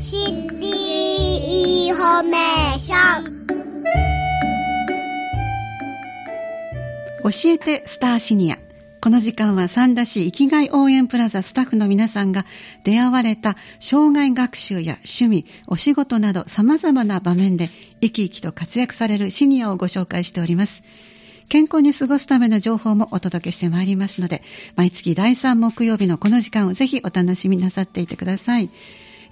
シティインフォメーション教えてスターシニア。この時間は三田市生きがい応援プラザスタッフの皆さんが出会われた生涯学習や趣味、お仕事など様々な場面で生き生きと活躍されるシニアをご紹介しております。健康に過ごすための情報もお届けしてまいりますので、毎月第3木曜日のこの時間をぜひお楽しみなさっていてください。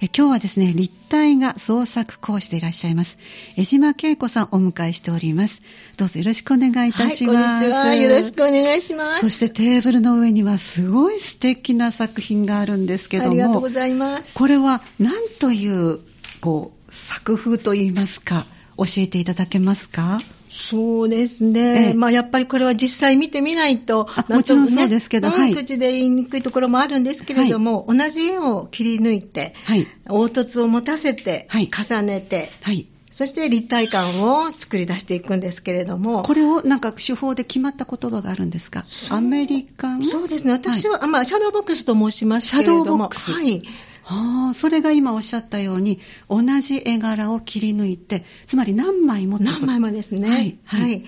え今日はですね、立体画創作講師でいらっしゃいます、江島恵子さんをお迎えしております。どうぞよろしくお願いいたします。はい、こんにちは。よろしくお願いします。そしてテーブルの上にはすごい素敵な作品があるんですけども、ありがとうございます。これは何という、こう、作風といいますか、教えていただけますか？そうですね、ええ。まあ、やっぱりこれは実際見てみないと、もちろんそうですけどねはい。口で言いにくいところもあるんですけれども、同じ絵を切り抜いて、はい。凹凸を持たせて、はい。重ねて、はい。そして立体感を作り出していくんですけれども、これをなんか手法で決まった言葉があるんですか？アメリカン？そうですね、私は、あまあ、シャドーボックスと申しますけれども、シャドーボックス。はい、ああ、それが今おっしゃったように、同じ絵柄を切り抜いて、つまり何枚も何枚もですね。はいはい。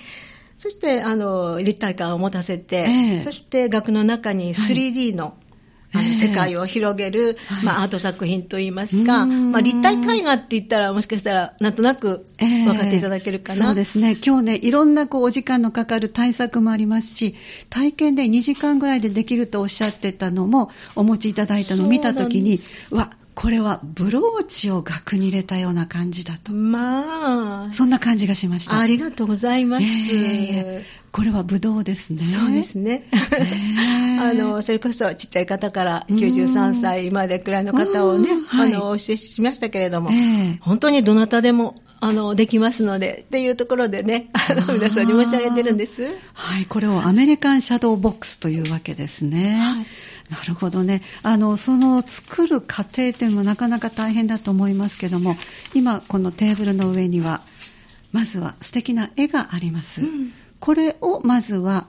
そして、あの、立体感を持たせて、ええ。そして額の中に 3D の、あのええ世界を広げる、はいまあ、アート作品といいますか、まあ、立体絵画って言ったら、もしかしたら、なんとなくええ分かっていただけるかな。そうですね。今日ね、いろんなこうお時間のかかる対策もありますし、体験で2時間ぐらいでできるとおっしゃってたのも、お持ちいただいたのを見たときに、うわ、これはブローチを額に入れたような感じだと。まあ、そんな感じがしました。ありがとうございます。ええこれはブドウですね。そうですね。え あの、それこそちっちゃい方から93歳までくらいの方をねあの、お教えしましたけれども、ええ本当にどなたでも、あの、できますので、っていうところでね、あの、皆さんに申し上げてるんです。はい、これをアメリカンシャドーボックスというわけですね。はいなるほどね。あの、その作る過程というのもなかなか大変だと思いますけども、今このテーブルの上には、まずは素敵な絵があります。うんこれをまずは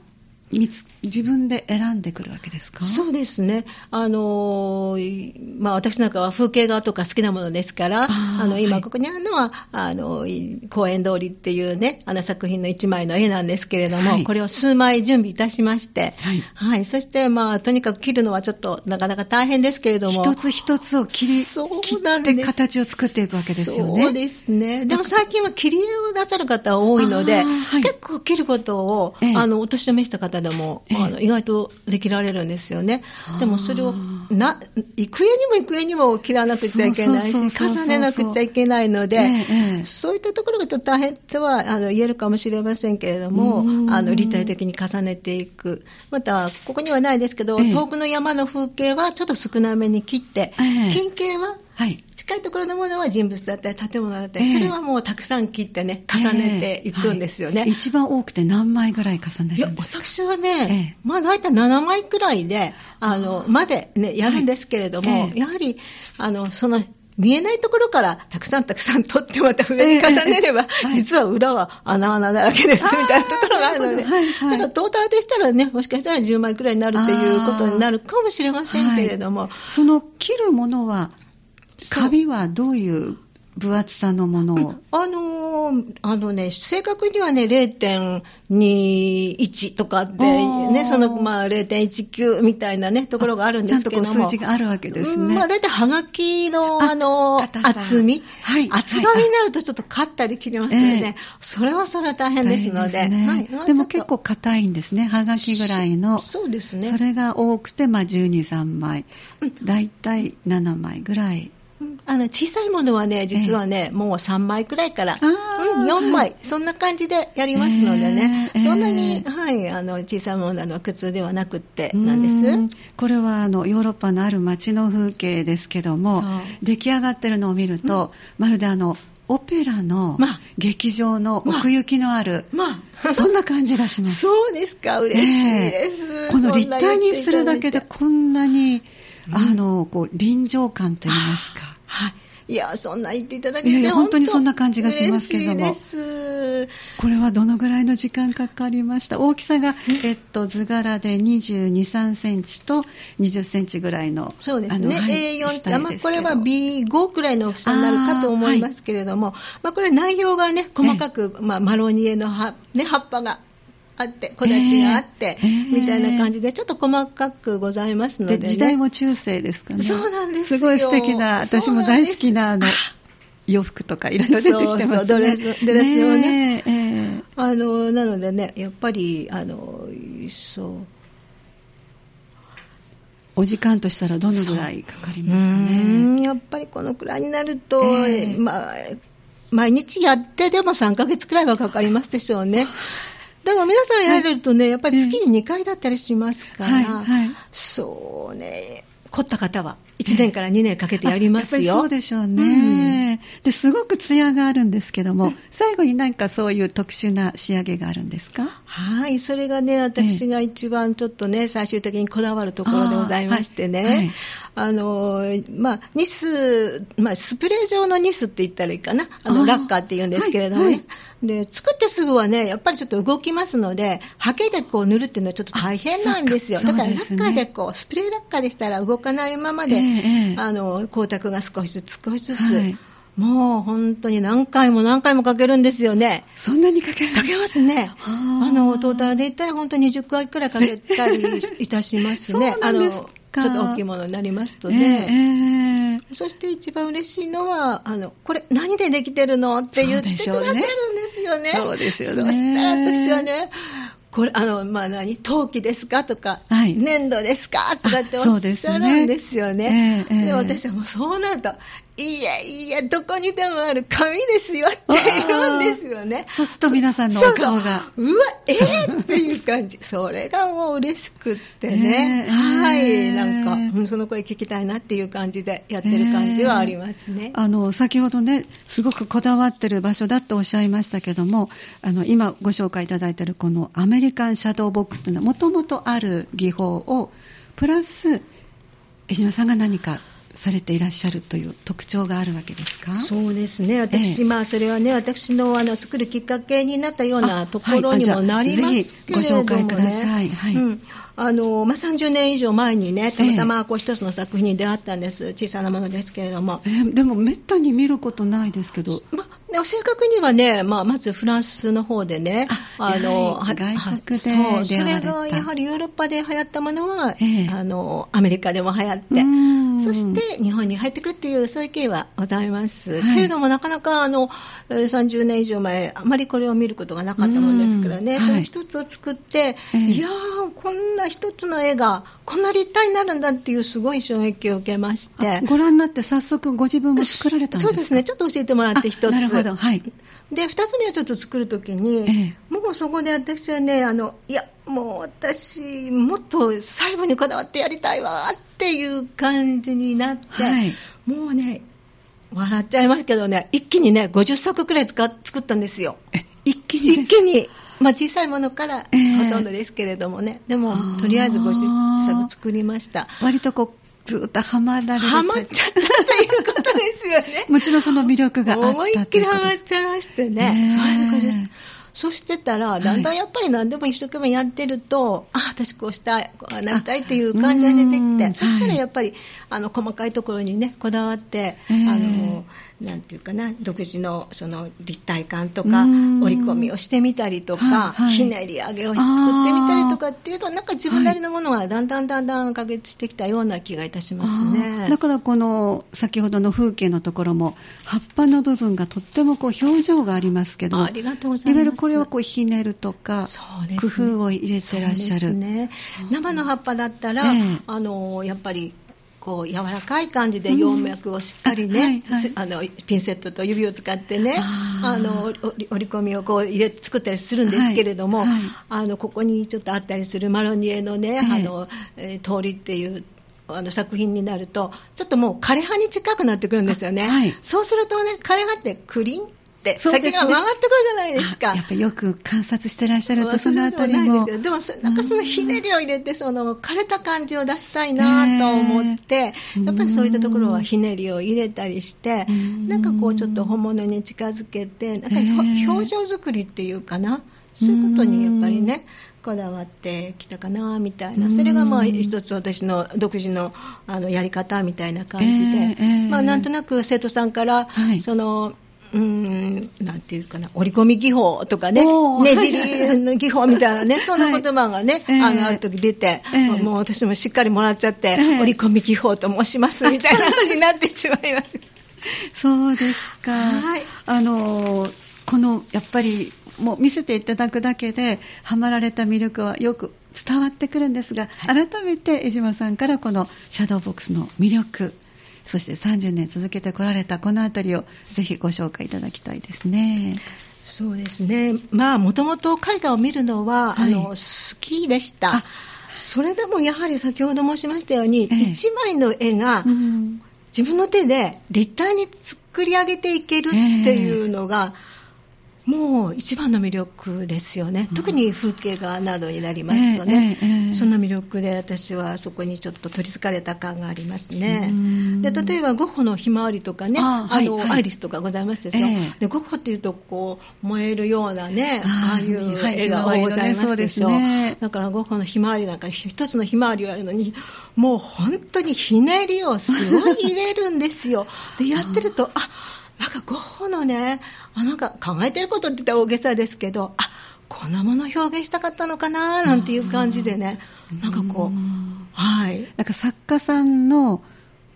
自分で選んでくるわけですか？そうですね。あのーまあ私なんかは風景画とか好きなものですから、あの、今はいここにあるのは、あの、公園通りっていうね、あの作品の一枚の絵なんですけれども、はいこれを数枚準備いたしまして、はいはい。そして、まあ、とにかく切るのはちょっとなかなか大変ですけれども、一つ一つを切りそう切っなんですて形を作っていくわけですよね。そうですね。でも最近は切り絵をなさる方多いので、結構切ることを、ええあの、お年を召した方でも、ええあの意外とできられるんですよね。でもそれを、な、幾重にも幾重にも切らなくちゃいけないし、重ねなくちゃいけないので、ええええそういったところがちょっと大変とはあの言えるかもしれませんけれどもうん、あの立体的に重ねていく。また、ここにはないですけど、ええ遠くの山の風景はちょっと少なめに切って、ええ近景ははい。近いところのものは人物だったり建物だったり、ええ。それはもうたくさん切ってね、重ねていくんですよね。はい。一番多くて何枚ぐらい重ねいやるんですか？私はえね、えまあ大体7枚くらいで、あの、までね、やるんですけれども、はい。ええ。やはり、あの、その、見えないところからたくさんたくさん取ってまた上に重ねれば、ええはい。実は裏は穴穴だらけですみたいなところがあるので、はいはい。だからトータルでしたらね、もしかしたら10枚くらいになるっていうことになるかもしれませんけれども、その切るものは、カビはどういう分厚さのものを、あのーあのね、正確にはね、0.21とかで、ね、その、まあ、0.19みたいなね、ところがあるんですけども。ちゃんとこう数字があるわけですねうんまあ、だいたいはがきの、ああのー厚み？はい厚紙になるとちょっとカッタで切りますのでね、ええそれはそれは大変ですので。ですねはいまあでも結構硬いんですね。はがきぐらいの。そうですね。それが多くて、まあ、12、3枚うん。だいたい7枚ぐらい。うんあの小さいものはね、実はね、もう3枚くらいから、あー。うん、4枚、そんな感じでやりますのでね、えーそんなに、えーはい、あの小さいものは苦痛ではなくってなんです。うんこれはあのヨーロッパのある街の風景ですけども出来上がってるのを見ると、まるであのオペラのまあ。劇場の奥行きのある、まあ、そんな感じがします。そうですか、嬉しいです。ええ。この立体にするだけでこんなに、うんあのこう臨場感といいますか。はい。いや、そんな言っていただけて、いやいや本当にそんな感じがしますけども。これはどのぐらいの時間かかりました？大きさが、えっと、図柄で22、3センチと20センチぐらいの。そうですね。はい A4 って、下絵まあ、これは B5 くらいの大きさになるかと思いますけれども、まあ、これ内容がね、細かく、まあ、マロニエの葉,、ね、葉っぱがあって、木立があって、えーみたいな感じで、ちょっと細かくございますので、ね。で時代も中世ですかね。そうなんですよすごい素敵な、私も大好きなあの洋服とかいろいろ出てきてますね。そうドレスドレスをねええあの、なのでね、やっぱり、あの、そう。お時間としたらどのぐらいかかりうますかーね。んやっぱりこのくらいになると、ええまあ、毎日やってでも3ヶ月くらいはかかりますでしょうね。でも皆さんやられるとね、やっぱり月に2回だったりしますから、はいはい。そうね、凝った方は1年から2年かけてやりますよ。あやっぱりそうでしょうね。ですごくツヤがあるんですけども、最後に何かそういう特殊な仕上げがあるんですか？はい、それがね、私が一番ちょっとね、最終的にこだわるところでございましてね、あーはい。あの、まあ、ニス、まあ、スプレー状のニスって言ったらいいかな、あの、ラッカーって言うんですけれどもね、はいはで、作ってすぐはね、やっぱりちょっと動きますので、ハケでこう塗るっていうのはちょっと大変なんですよ。あそだからラッカーでこう、スプレーラッカーでしたら動かないままで、ええええあの、光沢が少しずつ少しずつ、はいもう本当に何回も何回もかけるんですよね。そんなにかけるかけますね。はああの、トータルで言ったら本当に20回くらいかけたりいたしますね。ちょっと大きいものになりますとええね。ええそして一番嬉しいのは、あの、これ何でできてるのって言ってくださるんですよね。そうでしょうねそしたら私はね、これ、あの、まあ、何陶器ですかとか、はい。粘土ですかとかっておっしゃるんですよね。ええええ。で、私はもうそうなると、いいえ、いいえ、どこにでもある紙ですよって言うんですよね。そうすると皆さんのお顔が。そうそううわ、えー、っていう感じ。それがもう嬉しくってね。えーはい。なんか、うんその声聞きたいなっていう感じでやってる感じはありますね。あの先ほどね、すごくこだわってる場所だっておっしゃいましたけども、あの今ご紹介いただいているこのアメリカンシャドーボックスというのは、もともとある技法を、プラス、江島さんが何かされていらっしゃるという特徴があるわけですか？そうですね。私、ええまあ、それはね、私のあの作るきっかけになったようなあところにもなりますけれども、ね。はいご紹介くださいはいうん。あの、まあ、30年以上前にね、たまたえまこう一つの作品に出会ったんです。小さなものですけれども。えーでも、めったに見ることないですけど、ま正確にはね、まあ、まずフランスの方でね、あの、やはりは外国でそう、それがやはりヨーロッパで流行ったものは、ええ。あの、アメリカでも流行って、うん。そして日本に入ってくるっていう、そういう経緯はございます。はい。けれども、なかなかあの、えー30年以上前、あまりこれを見ることがなかったもんですからね、うん。その一つを作って、ええ。いやー、こんな一つの絵が、こんな立体になるんだっていうすごい衝撃を受けましてあ。ご覧になって早速ご自分も作られたんですか？そうですね。ちょっと教えてもらって一つ。あなるほどはいで、二つ目はちょっと作るときに、ええもうそこで私はね、あの、いや、もう私、もっと細部にこだわってやりたいわっていう感じになって、はいもうね、笑っちゃいますけどね、一気にね、50作くらい使っ作ったんですよ。え一気に一気に。まあ小さいものからええほとんどですけれどもね。でもあー、とりあえず50作作りました。割とこう、ずっとハマられるハマっちゃったということですよね。もちろんその魅力があった思いっきりハマっとちゃいましてねね。えそれで50そうしてたら、だんだんやっぱり何でも一生懸命やってると、あ、私こうしたい、こうなりたいっていう感じが出てきうん。て、そしたはいらやっぱり、あの、細かいところにね、こだわって、ええあの、なんていうかな、独自のその立体感とかうん、折り込みをしてみたりとか、はいはい。ひねり上げを作ってみたりとかっていうと、なんか自分なりのものがだんだんだんだん確立してきたような気がいたしますあねー。だからこの先ほどの風景のところも葉っぱの部分がとってもこう表情がありますけどありがとうございます。いわゆるこれをこうひねるとかね。工夫を入れてらっしゃる。ね、生の葉っぱだったら、ええ。あのやっぱりこう柔らかい感じで葉脈をしっかりね、うんはいはい。すあのピンセットと指を使ってねあの折り込みをこう入れ作ったりするんですけれども、はいはい。あのここにちょっとあったりするマロニエのね、ええ。あのえー通りっていうあの作品になるとちょっともう枯葉に近くなってくるんですよね、あはい。そうするとね枯葉ってクリン先が曲がってくるじゃないですか。あやっぱりよく観察してらっしゃるとそのあたりないんですもでもそなんかそのひねりを入れてその枯れた感じを出したいなと思って、うんやっぱりそういったところはひねりを入れたりして、うん。なんかこうちょっと本物に近づけてなんか表情作りっていうかな？そういうことにやっぱりねこだわってきたかなみたいな。それがまあ一つ私の独自のあのやり方みたいな感じで、えーえーまあ、なんとなく生徒さんから、はい。そのうーんなんていうかな折り込み技法とかね ねじりの技法みたいなねそんな言葉がね、ええ。あのある時出て、ええ。もう私もしっかりもらっちゃって、ええ。折り込み技法と申しますみたいな感じになってしまいました。そうですか。はい。あのこのやっぱりもう見せていただくだけでハマられた魅力はよく伝わってくるんですが、改めて江島さんからこのシャドーボックスの魅力、そして30年続けてこられたこのあたりをぜひご紹介いただきたいですね。そうですね。まあ、もともと絵画を見るのは、はいあの、好きでしたあ。それでもやはり先ほど申しましたように、ええ一枚の絵がうん自分の手で立体に作り上げていけるっていうのが、もう一番の魅力ですよね。うん。特に風景画などになりますとね。ええええそんな魅力で私はそこにちょっと取り憑かれた感がありますね。うん。で例えばゴッホのひまわりとかね、ああのはい。はいアイリスとかございますでしょ、ええ。でゴッホっていうとこう燃えるようなねあーああいうはい絵がございますでしょ、ひまわりのねそうですね。だからゴッホのひまわりなんか一つのひまわりをやるのにもう本当にひねりをすごい入れるんですよ。でやってるとあなんかゴッホのねあなんか考えてることって言ったら大げさですけどあこんなものを表現したかったのかななんていう感じでねなんかこうはい。なんか作家さんの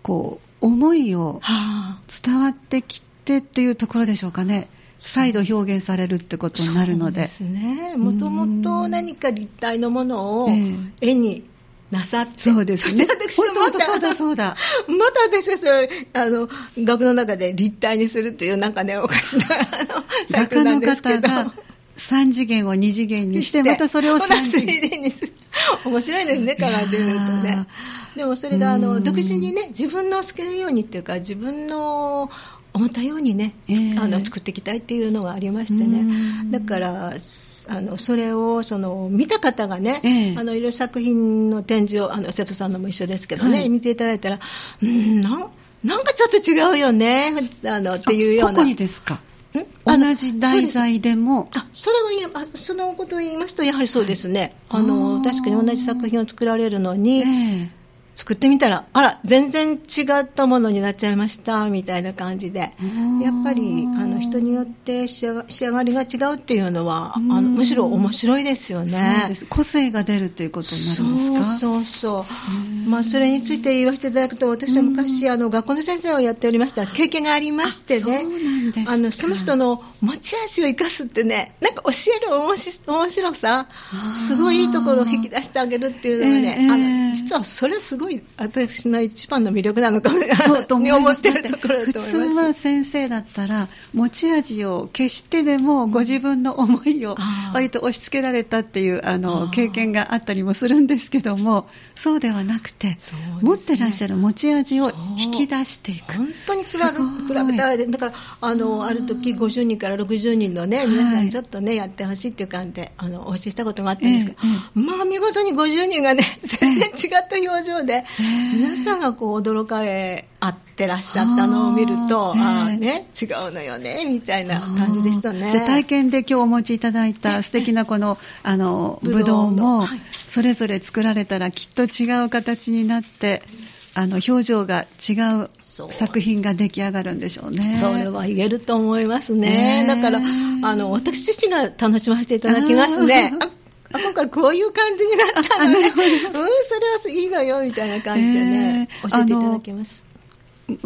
こう思いをはあ。伝わってきてっていうところでしょうかね。再度表現されるってことになるので。そうですね。もともと何か立体のものをえ。絵になさって、そうですね。そして私はまたそうだそうだ。また私はそれあの学の中で立体にするっていうなんかねおかしなあのサイクルなん画家のですけど。方が3次元を2次元にして、またそれをほな3次元 3D にする。面白いですね考えてみるとね。でもそれがあうん。の独自にね自分の好きなようにっていうか自分の思ったようにね、ええ。あの作っていきたいっていうのがありましてうねん。だからすあのそれをその見た方がね、ええ。あのいろいろ作品の展示をあの瀬戸さんのも一緒ですけどね、はい。見ていただいたらうんなんなんかちょっと違うよねあのっていうような。ここにですか？同じ題材でも？あそれはあそのことを言いますとやはりそうですね、はい。あの確かに同じ作品を作られるのに、ええ作ってみたらあら全然違ったものになっちゃいましたみたいな感じで。やっぱりあの人によって仕上がりが違うっていうのはあのうんむしろ面白いですよね。そうです。個性が出るということになるんですか？そうそうそう。うん。まあ、それについて言わせていただくと私は昔あの学校の先生をやっておりました。経験がありましてね。あそうなんですか。あのその人の持ち味を生かすってねなんか教える面白面白さすごいいいところを引き出してあげるっていうのがね、ええ。あの実はそれすごい私の一番の魅力なのかもそうと思い思ます。ってるところだ普と思います。通は先生だったら持ち味を消してでもご自分の思いを割と押し付けられたっていうああのー。経験があったりもするんですけどもそうではなくて、ね。持ってらっしゃる持ち味を引き出していく。本当に比べ比べたらでだからあのある時50人から60人のね皆さんちょっとねやってほしいっていう感じであのお教えしたことがあったんですけど、ええまあ見事に50人がね全然違った表情で、ええ皆さんがこう驚かれ合ってらっしゃったのを見るとあー。あね違うのよねみたいな感じでしたね。じゃあ体験で今日お持ちいただいた素敵なこのあのぶどうもはい。それぞれ作られたらきっと違う形になってあの表情が違う作品が出来上がるんでしょうね。それは言えると思いますね。ね。だから、あの、私自身が楽しませていただきますね。今回こういう感じになったのね。うん、それはいいのよ、みたいな感じでね、えー教えていただけます。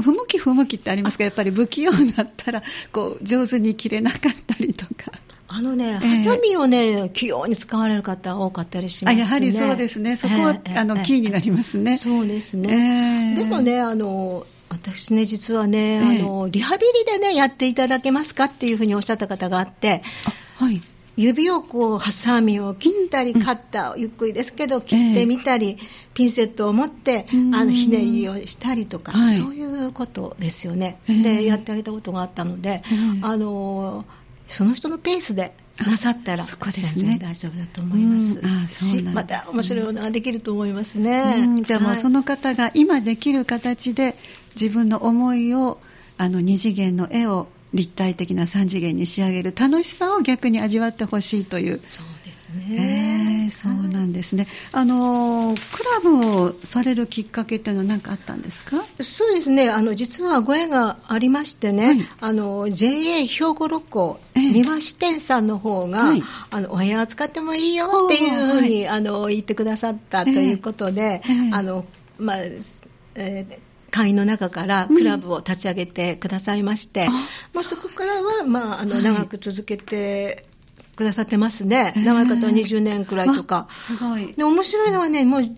不向き不向きってありますか？やっぱり不器用だったらこう上手に切れなかったりとか。あのね、ええハサミをね、器用に使われる方多かったりしますね。あやはりそうですね。そこは、ええあのええキーになりますね。そうですね。ええでもね、あの、私ね、実はね、ええあの、リハビリでね、やっていただけますかっていうふうにおっしゃった方があって、あはい。指をこうハサミを切ったり、カッターをゆっくりですけど切ってみたり、ピンセットを持ってあのひねりをしたりとか、はい。そういうことですよね、ええ。でやってあげたことがあったので、ええあのその人のペースでなさったらあそこですね。全然大丈夫だと思います。うん。あすね。しまた面白いものができると思いますね、うん。じゃあもうはい。その方が今できる形で自分の思いをあの2次元の絵を立体的な3次元に仕上げる楽しさを逆に味わってほしいという。そうですえね、ーそうなんですね。あのクラブをされるきっかけっていうのは何かあったんですか？そうですね、あの実はご縁がありましてね、はい。あの JA 兵庫六甲、ええ。三輪支店さんの方が、はい。あのお部屋を使ってもいいよっていうふうに、あの言ってくださったということで、ええ。あのまあえー会員の中からクラブを立ち上げてくださいまして、あまあ、そこからは、まあ、あのはい。長く続けてくださってますね、ええ長い方は20年くらいとか。あ。すごい。で面白いのはね、もう10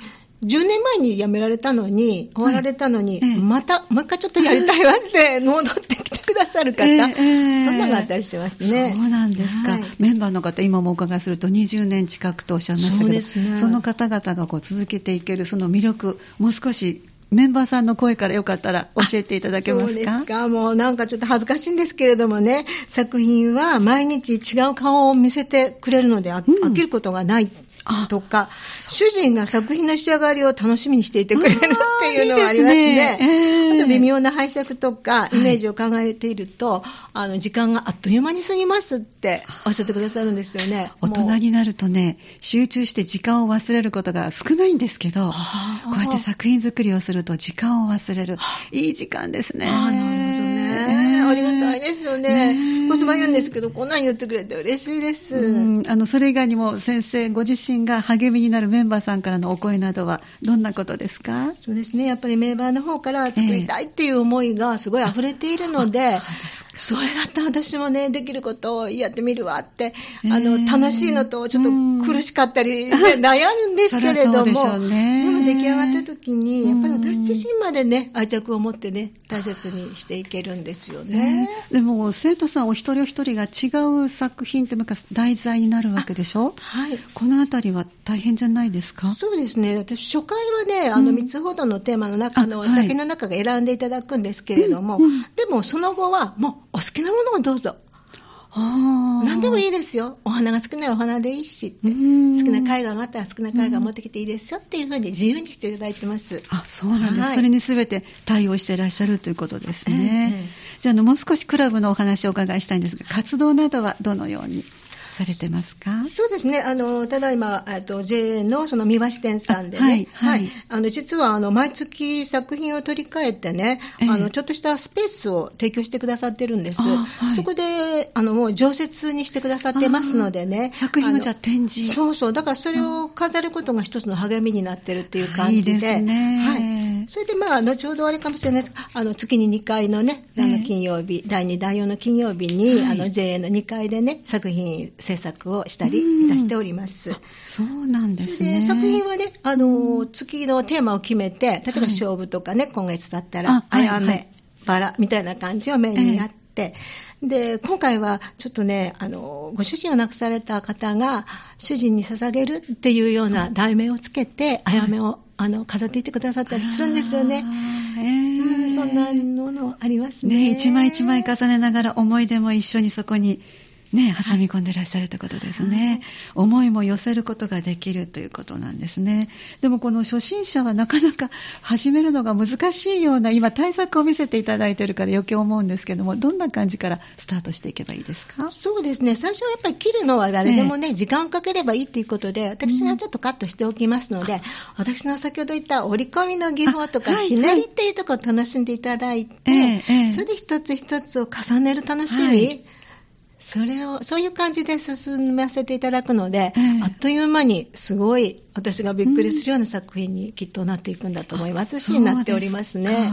年前に辞められたのに、終わられたのに、ええ。また、もう一回ちょっとやりたいわって、戻ってきてくださる方、ええええ。そんなのがあったりしますね。そうなんですか、はい。メンバーの方、今もお伺いすると20年近くとおっしゃいましたけど、そね。その方々がこう続けていけるその魅力、もう少しメンバーさんの声からよかったら教えていただけますか？そうですか。もうなんかちょっと恥ずかしいんですけれどもね、作品は毎日違う顔を見せてくれるので、あうん。飽きることがない。あとか、主人が作品の仕上がりを楽しみにしていてくれるっていうのがありますあーいいね。ですねええあと微妙な拝借とか、いイメージを考えていると、あの、時間があっという間に過ぎますっておっしゃってくださるんですよね。大人になるとね、集中して時間を忘れることが少ないんですけど、こうやって作品作りをすると時間を忘れる。いい時間ですね。なるほどね。ありがたいですよね。ねコスバ言うんですけど、こんなん言ってくれて嬉しいです。うんあのそれ以外にも先生ご自身が励みになるメンバーさんからのお声などはどんなことですか？そうですね。やっぱりメンバーの方から作りたいっていう思いがすごい溢れているので、それだったら私もね、できることをやってみるわって、あの、えー楽しいのとちょっと苦しかったり、ね 悩むんですけれども、でも出来上がった時に、やっぱりうん私自身までね、愛着を持ってね、大切にしていけるんですよね。ね。でも生徒さんお一人お一人が違う作品って題材になるわけでしょ？はい。このあたりは大変じゃないですか？そうですね。私、初回はね、あの、うん3つほどのテーマの中の、あはい。作品の中が選んでいただくんですけれども、でもその後は、もう、お好きなものをどうぞ。あ何でもいい。いですよ。お花が好きならお花でいいしって。うん好きな絵画があったら好きな絵画持ってきていいですよっていうふうに自由にしていただいてます。あ、そうなんです。はいそれに全て対応していらっしゃるということですね。ええじゃああの、もう少しクラブのお話をお伺いしたいんですが、活動などはどのように？されてますか？そうですね。あの、ただいま、えっと、JA のその三橋店さんでね、あはいはいあの、実は、あの、毎月作品を取り替えてね、ええあの、ちょっとしたスペースを提供してくださってるんです。あはいそこで、あの、もう常設にしてくださってますのでね。作品をじゃ展示。そうそう。だからそれを飾ることが一つの励みになってるっていう感じで。いいですねはい。それでまあ、後ほどあれかもしれないですあの、月に2回のね、あええの、金曜日、第2、第4の金曜日に、はいあの、JA の2階でね、作品制作をしたりいたしております。そうなんですね。作品はね、あの、月のテーマを決めて、例えば勝負とかね、今月だったら、あやめ、バラみたいな感じをメインにやって、で、今回はちょっとね、あの、ご主人を亡くされた方が、主人に捧げるっていうような題名をつけて、あやめを、あの、飾っていってくださったりするんですよね。えーうん、そんなものありますね。ね、一枚一枚重ねながら思い出も一緒にそこにね、挟み込んでらっしゃるということですね。思いも寄せることができるということなんですね。でもこの初心者はなかなか始めるのが難しいような、今対策を見せていただいているから余計思うんですけども、どんな感じからスタートしていけばいいですか？そうですね。最初はやっぱり切るのは誰でもね、時間をかければいいっていうことで、私がちょっとカットしておきますので、私の先ほど言った折り込みの技法とか、あはいひねりっていうところを楽しんでいただいて、それで一つ一つを重ねる楽しみ、はいそれを、そういう感じで進ませていただくので、ええあっという間にすごい私がびっくりするような作品にきっとなっていくんだと思いますし、なっておりますね。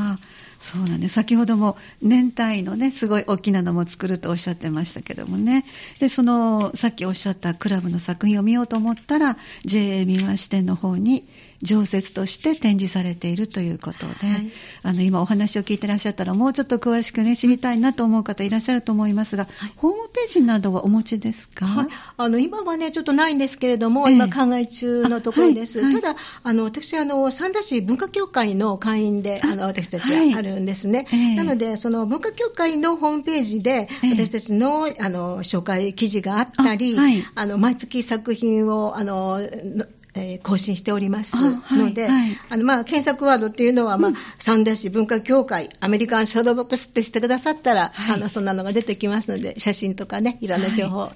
そうなんです。先ほども年単位のね、すごい大きなのも作るとおっしゃってましたけどもね。で、その、さっきおっしゃったクラブの作品を見ようと思ったら、JA 三輪支店の方に常設として展示されているということで、はい。あの今お話を聞いてらっしゃったらもうちょっと詳しくね知りたいなと思う方いらっしゃると思いますが、ホームページなどはお持ちですか、はい、あの今はね、ちょっとないんですけれども、ええ今、考え中のところです。ただ、あの私あの、三田市文化協会の会員で、あの私たちはい。あるんですね。ええ。なので、その文化協会のホームページで、ええ。私たちのあの紹介記事があったり、あはい。あの毎月作品をあののえー更新しておりますあはいので、はい。あのまあ、検索ワードっていうのは、まあ三田市文化協会アメリカンシャドーボックスってしてくださったら、はい。あのそんなのが出てきますので写真とかねいろんな情報、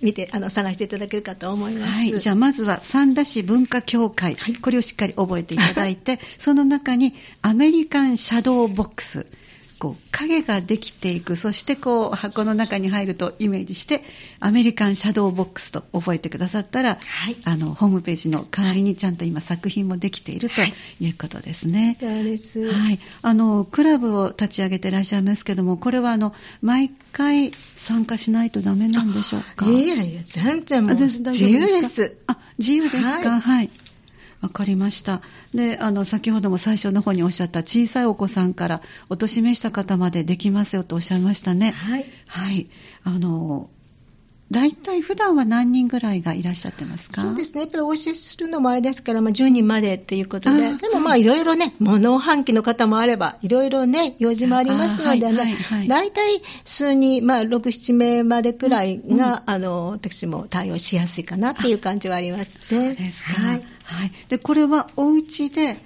見てあの探していただけるかと思います。はい、じゃあまずは三田市文化協会、これをしっかり覚えていただいて、その中にアメリカンシャドーボックス、こう影ができていく、そしてこう箱の中に入るとイメージして、アメリカンシャドーボックスと覚えてくださったら、はいあのホームページの代わりにちゃんと今作品もできているとはいいうことですね。そうです。はい、あのクラブを立ち上げていらっしゃいますけども、これはあの毎回参加しないとダメなんでしょうか？いやいや、全然もう自由でかす。あ、自由ですか？はいはい。わかりました。で、あの、先ほども最初の方におっしゃった小さいお子さんからお年めした方までできますよとおっしゃいましたね。はい。はい。あの、大体普段は何人ぐらいがいらっしゃってますか？そうですね。やっぱりお教えするのもあれですから、まあ、10人までっていうことで、あでもまあいろいろね、物販機の方もあれば、いろいろね、用事もありますのであはいはいねは、い大体数人、まあ6、7名までくらいが、あの、私も対応しやすいかなっていう感じはありますね。そうですか。はい。はい。で、これはお家で、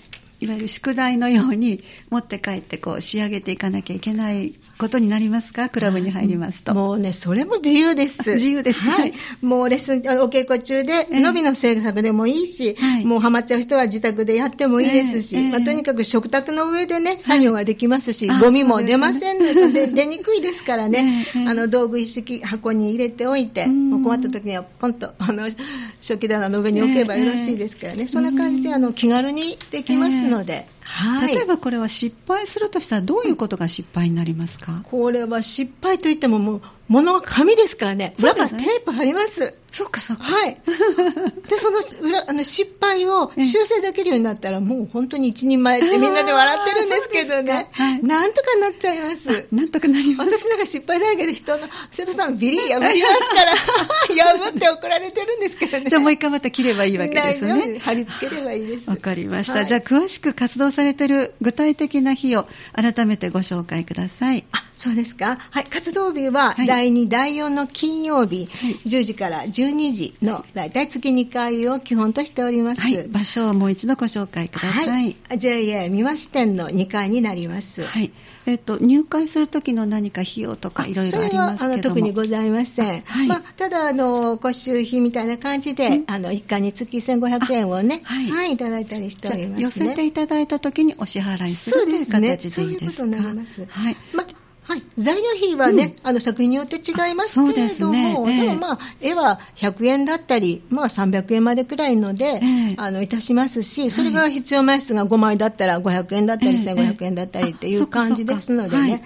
いわゆる宿題のように持って帰ってこう仕上げていかなきゃいけないことになりますか？クラブに入りますと。もうね、それも自由です。自由です。ねはい。もうレッスン、お稽古中で、ええのびの制作でもいいし、はい。もうハマっちゃう人は自宅でやってもいいですし、ええええ。まあ、とにかく食卓の上でね、作業ができますし、あゴミも出ませんので、で 出にくいですからね、ええええ。あの道具一式箱に入れておいて、困った時にはポンと、あの、食器棚の上に置けばよろしいですからね、そんな感じで、あの、気軽にできますので、ので。はい。例えばこれは失敗するとしたらどういうことが失敗になりますか、これは失敗といってももう、物は紙ですからね、裏からそうですねテープ貼ります。そうかそうか。はい。で、その裏あの失敗を修正できるようになったら、もう本当に一人前ってみんなで笑ってるんですけどね はい、なんとかなっちゃいます。なんとかなります。私なんか失敗だらけで人の、生徒さんビリ破りますから、破って怒られてるんですけどね。じゃあもう一回また切ればいいわけですね。貼り付ければいいです。わかりました。はいじゃあ詳しく活動されている具体的な日を改めてご紹介ください。あ、そうですか。はい、活動日ははい第2、第4の金曜日、はい10時から12時のだいたい月2回を基本としております。はい。場所をもう一度ご紹介ください。はい。JA 三輪支店の2階になります。はい。えっと、入会するときの何か費用とかいろいろありますけど特にございません。はい。まあ、ただあの、ご収費みたいな感じで、うん。あの1回につき1500円をね、あはい。い、ただいたりしておりますね。寄せていただいたときにお支払いするそうというですね形でいいですか？そういうことになります。はい。まはい、材料費はね、あの作品によって違いますけれども、ですね。ええ。でもまあ、絵は100円だったり、まあ300円までくらいので、ええ。あのいたしますし、それが必要枚数が5枚だったら500円だったり、ええ。1500円だったりっていう感じですのでね、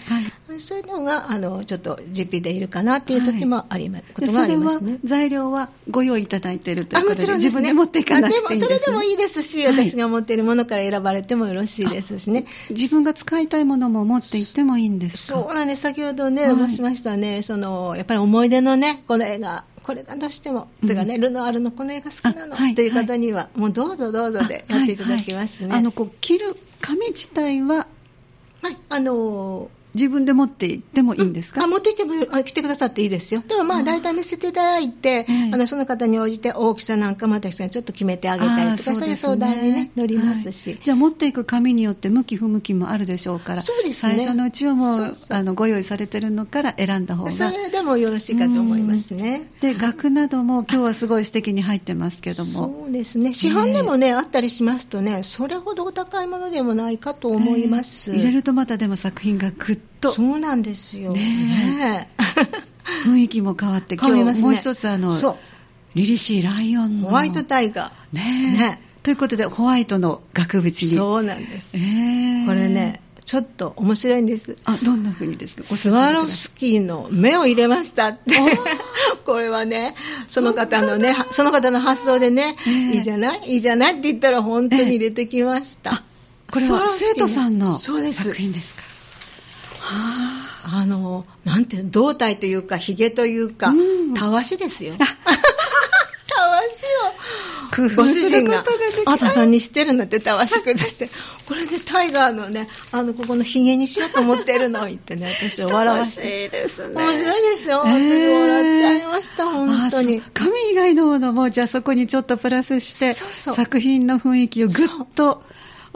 そういうのがあのちょっと実費でいるかなっていう時もあります、ことがありますね。材料はご用意いただいているということでちろんですね。自分で持っていかなくていいんです、ね、あでもそれでもいいですし、はい私が持っているものから選ばれてもよろしいですしね。自分が使いたいものも持って行ってもいいんですか？そうなんです。先ほどね、はい申しましたね、その、やっぱり思い出のね、この映画、これがどうしても、うんてかね、ルノアールのこの映画好きなの、あはいという方には、もうどうぞどうぞでやっていただきますね。あはいはいあのこう着る紙自体ははい、あの自分で持って行ってもいいんですか、あ持ってきてもあ来てくださっていいですよ。でもまああ大体見せていただいて、ええあのその方に応じて大きさなんかも私がちょっと決めてあげたりとか、あーそういう相談にね、乗りますし。はい。じゃあ持っていく紙によって向き不向きもあるでしょうからそうですね。最初のうちはもうそうそう。あのご用意されてるのから選んだ方が。それでもよろしいかと思いますね。で額なども今日はすごい素敵に入ってますけども。そうですね。市販でもね、あったりしますとね、それほどお高いものでもないかと思います。えー入れるとまたでも作品がぐっと。そうなんですよ。ねね雰囲気も変わって今日もう一つあのそう。リリシーライオンのホワイトタイガねえ。ねということでホワイトの額縁ー。に。そうなんです。えーこれね、ちょっと面白いんです。あ、どんな風にですか？ごスワロフスキーの目を入れましたって。これはね、その方のね、その方の発想でね、ええ。いいじゃない？いいじゃないって言ったら本当に入れてきました。いこれは生徒さんの作品ですか？はあの、なんて胴体というか、髭というかうん、たわしですよ。あたわしを。工 夫ご主人がすることができ、あんた何してるのってたわし崩して、これね、タイガーのね、あの、ここの髭にしようと思ってるの言ってね、私を笑わせて。いですね面白いですよ。本当に笑っちゃいました、本当にあそう。紙以外のものも、じゃあそこにちょっとプラスして、作品の雰囲気をぐっと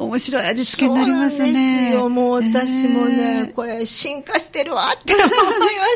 面白い味付けになりますそう。ですよ。もう私もね、えーこれ進化してるわって思いま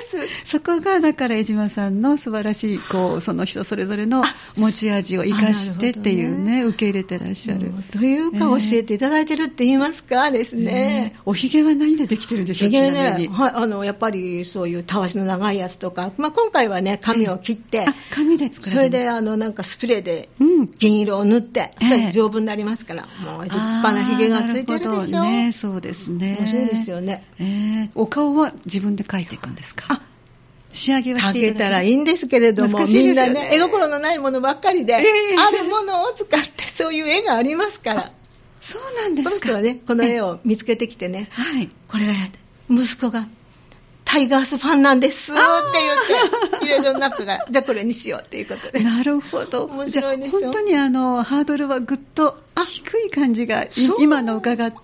す。そこが、だから江島さんの素晴らしい、こう、その人それぞれの持ち味を生かしてっていうあなるね、受け入れてらっしゃるというか、教えていただいてるって言いますかですね。えーおひげは何でできてるんでしょう、ひげ。ねはい、あの、やっぱりそういうたわしの長いやつとか、まあ、今回はね、髪を切って、あ、紙で作らそれで、あの、なんかスプレーでうん。銀色を塗って、ええ丈夫になりますから、もう立派なひげがついてるでしょ。ね、そうですね。面白いですよね。えーお顔は自分で描いていくんですか？あ仕上げはしかていただけたらいいんですけれども、ねみんなね、絵心のないものばっかりで、ええあるものを使ってそういう絵がありますから、そうなんですかこの人はね、この絵を見つけてきてね、はい。これが息子がタイガースファンなんですって言って、いろいろ中から、じゃあこれにしようっていうことで。なるほど。面白いでしょ？本当にあの、ハードルはぐっと低い感じが、今の伺って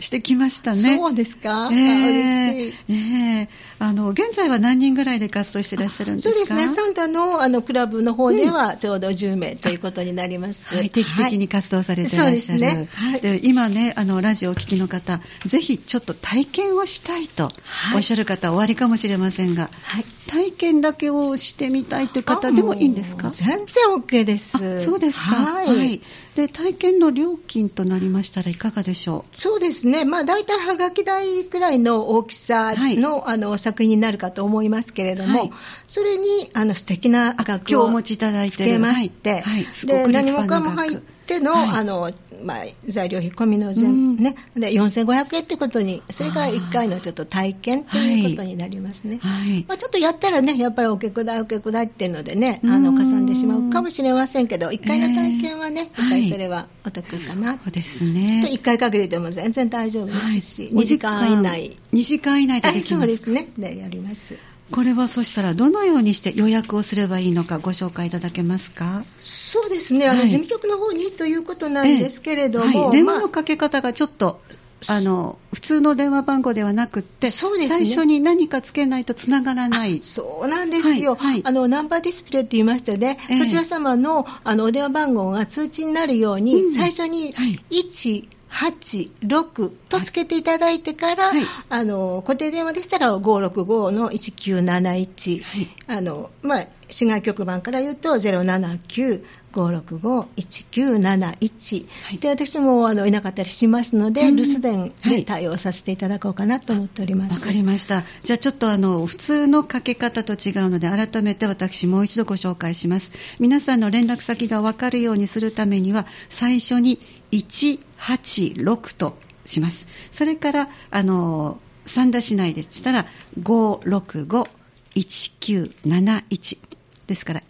してきましたね。そうですか、えーあ嬉しい。ねえあの、現在は何人ぐらいで活動していらっしゃるんですか？そうですね、サンタのあのクラブの方ではちょうど10名ということになります。はい、定期的に活動されていらっしゃる。はいそうですねはいで今ね、あの、ラジオをお聞きの方、ぜひちょっと体験をしたいとはいおっしゃる方、おありかもしれませんが、はい体験だけをしてみたいという方でもいいんですか？全然 OK です。あそうですか。はい。で、体験の料金となりましたらいかがでしょそうですね、まあ、大体はがき台くらいの大きさの,、あの作品になるかと思いますけれども、はい。それにあの素敵なう今額を日お持ちいただいてる。つけまして、はい。で何もかも入っての,、はい。あのまあ、材料費込みの全部。ね、で4500円ってことに、それが1回のちょっと体験ということになりますね。はい。まあ、ちょっとやったらね、やっぱりお客代、お客代っていうのでね、うん。あの、かさんでしまうかもしれませんけど、1回の体験はね、それはお得かな。そうですね。1回限りでも全然大丈夫ですし、2時間以内。2時間以内であできます。そうですね。で、やります。これはそしたらどのようにして予約をすればいいのかご紹介いただけますか？そうですね。あの、はい事務局の方にということなんですけれども、ええはい、電話まあのかけ方がちょっと、あの普通の電話番号ではなくって、そうですね。最初に何かつけないとつながらない。そうなんですよ、はいはい。あのナンバーディスプレイって言いましてね、ええ。そちら様のあのお電話番号が通知になるように、うん。最初にはい。186とつけていただいてから、はい。あの固定電話でしたら565の1971、はい。あのまあ、市外局番から言うと079 565-1971、はいで私もあのいなかったりしますので、うん留守電はいで対応させていただこうかなと思っております。わかりました。じゃあちょっとあの、普通のかけ方と違うので、改めて私もう一度ご紹介します。皆さんの連絡先がわかるようにするためには、最初に186とします。それから、あの、三田市内でしたら、565-1971。ですから、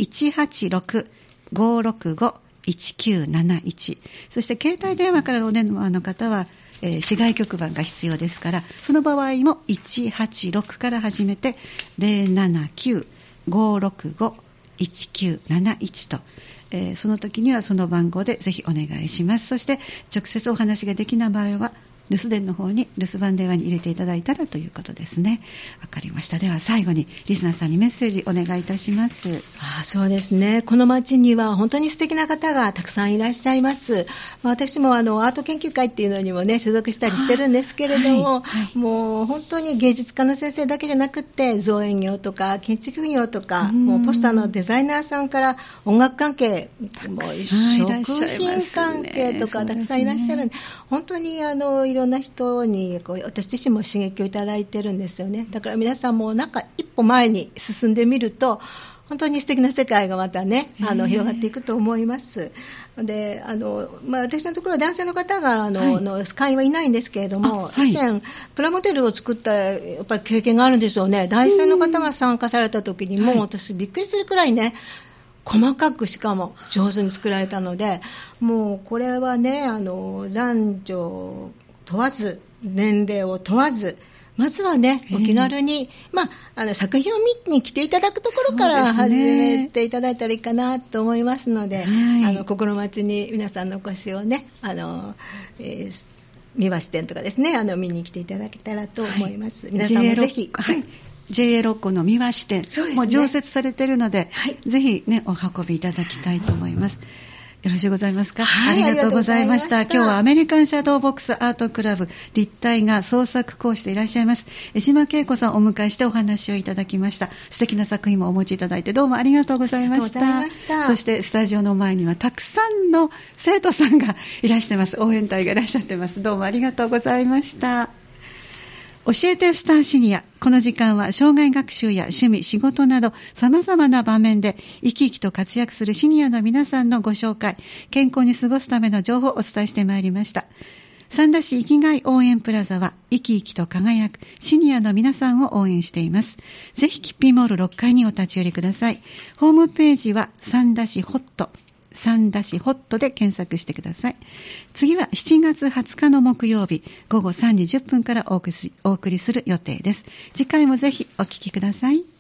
565-1971。そして、携帯電話からお電話の方は、えー市外局番が必要ですから、その場合も186から始めて、079-565-1971と、えーその時にはその番号でぜひお願いします。そして、直接お話ができない場合は、留守電の方に留守番電話に入れていただいたらということですね。わかりました。では最後にリスナーさんにメッセージお願いいたします。ああそうですね、この町には本当に素敵な方がたくさんいらっしゃいます、まあ私もあのアート研究会っていうのにも、ね、所属したりしてるんですけれども、はいはいもう本当に芸術家の先生だけじゃなくって、造園業とか建築業とか、うんもうポスターのデザイナーさんから音楽関係、もう食品関係とか、たくさんいらっしゃるんで、本当にあのいろんな人にこう私自身も刺激をいただいてるんですよね。だから皆さんもなんか一歩前に進んでみると、本当に素敵な世界がまたね、あの、広がっていくと思います。で、あの、まあ、私のところは男性の方が、あの、はいの会員はいないんですけれども、あはい以前、プラモデルを作った、やっぱり経験があるんでしょうね。男性の方が参加された時に、も私びっくりするくらいね、細かくしかも上手に作られたので、もうこれはね、あの、男女問わず、年齢を問わず、まずはね、ええ。お気軽に、まあ、あの作品を見に来ていただくところから始ね。めていただいたらいいかなと思いますので、はい。あの心待ちに皆さんのお越しをね、あの、えー三橋店とかですね、あの見に来ていただけたらと思います。皆さんもぜひ、はい。JA 六甲の三輪支店、ね。もう常設されているので、はい。ぜひね、お運びいただきたいと思います。よろしゅうございますか、はいありがとうございました。今日はアメリカンシャドーボックスアートクラブ立体画創作講師でいらっしゃいます。江嶋桂子さんをお迎えしてお話をいただきました。素敵な作品もお持ちいただいてどうもありがとうございました。ありがとうございましたそしてスタジオの前にはたくさんの生徒さんがいらしてます。応援隊がいらっしゃってます。どうもありがとうございました。教えてスターシニア。この時間は障害学習や趣味、仕事など様々な場面で生き生きと活躍するシニアの皆さんのご紹介、健康に過ごすための情報をお伝えしてまいりました。三田市生きがい応援プラザは生き生きと輝くシニアの皆さんを応援しています。ぜひキッピーモール6階にお立ち寄りください。ホームページは三田市ホット。三田市ホットで検索してください。次は7月20日の木曜日午後3時10分からお送りすお送りする予定です。次回もぜひお聞きください。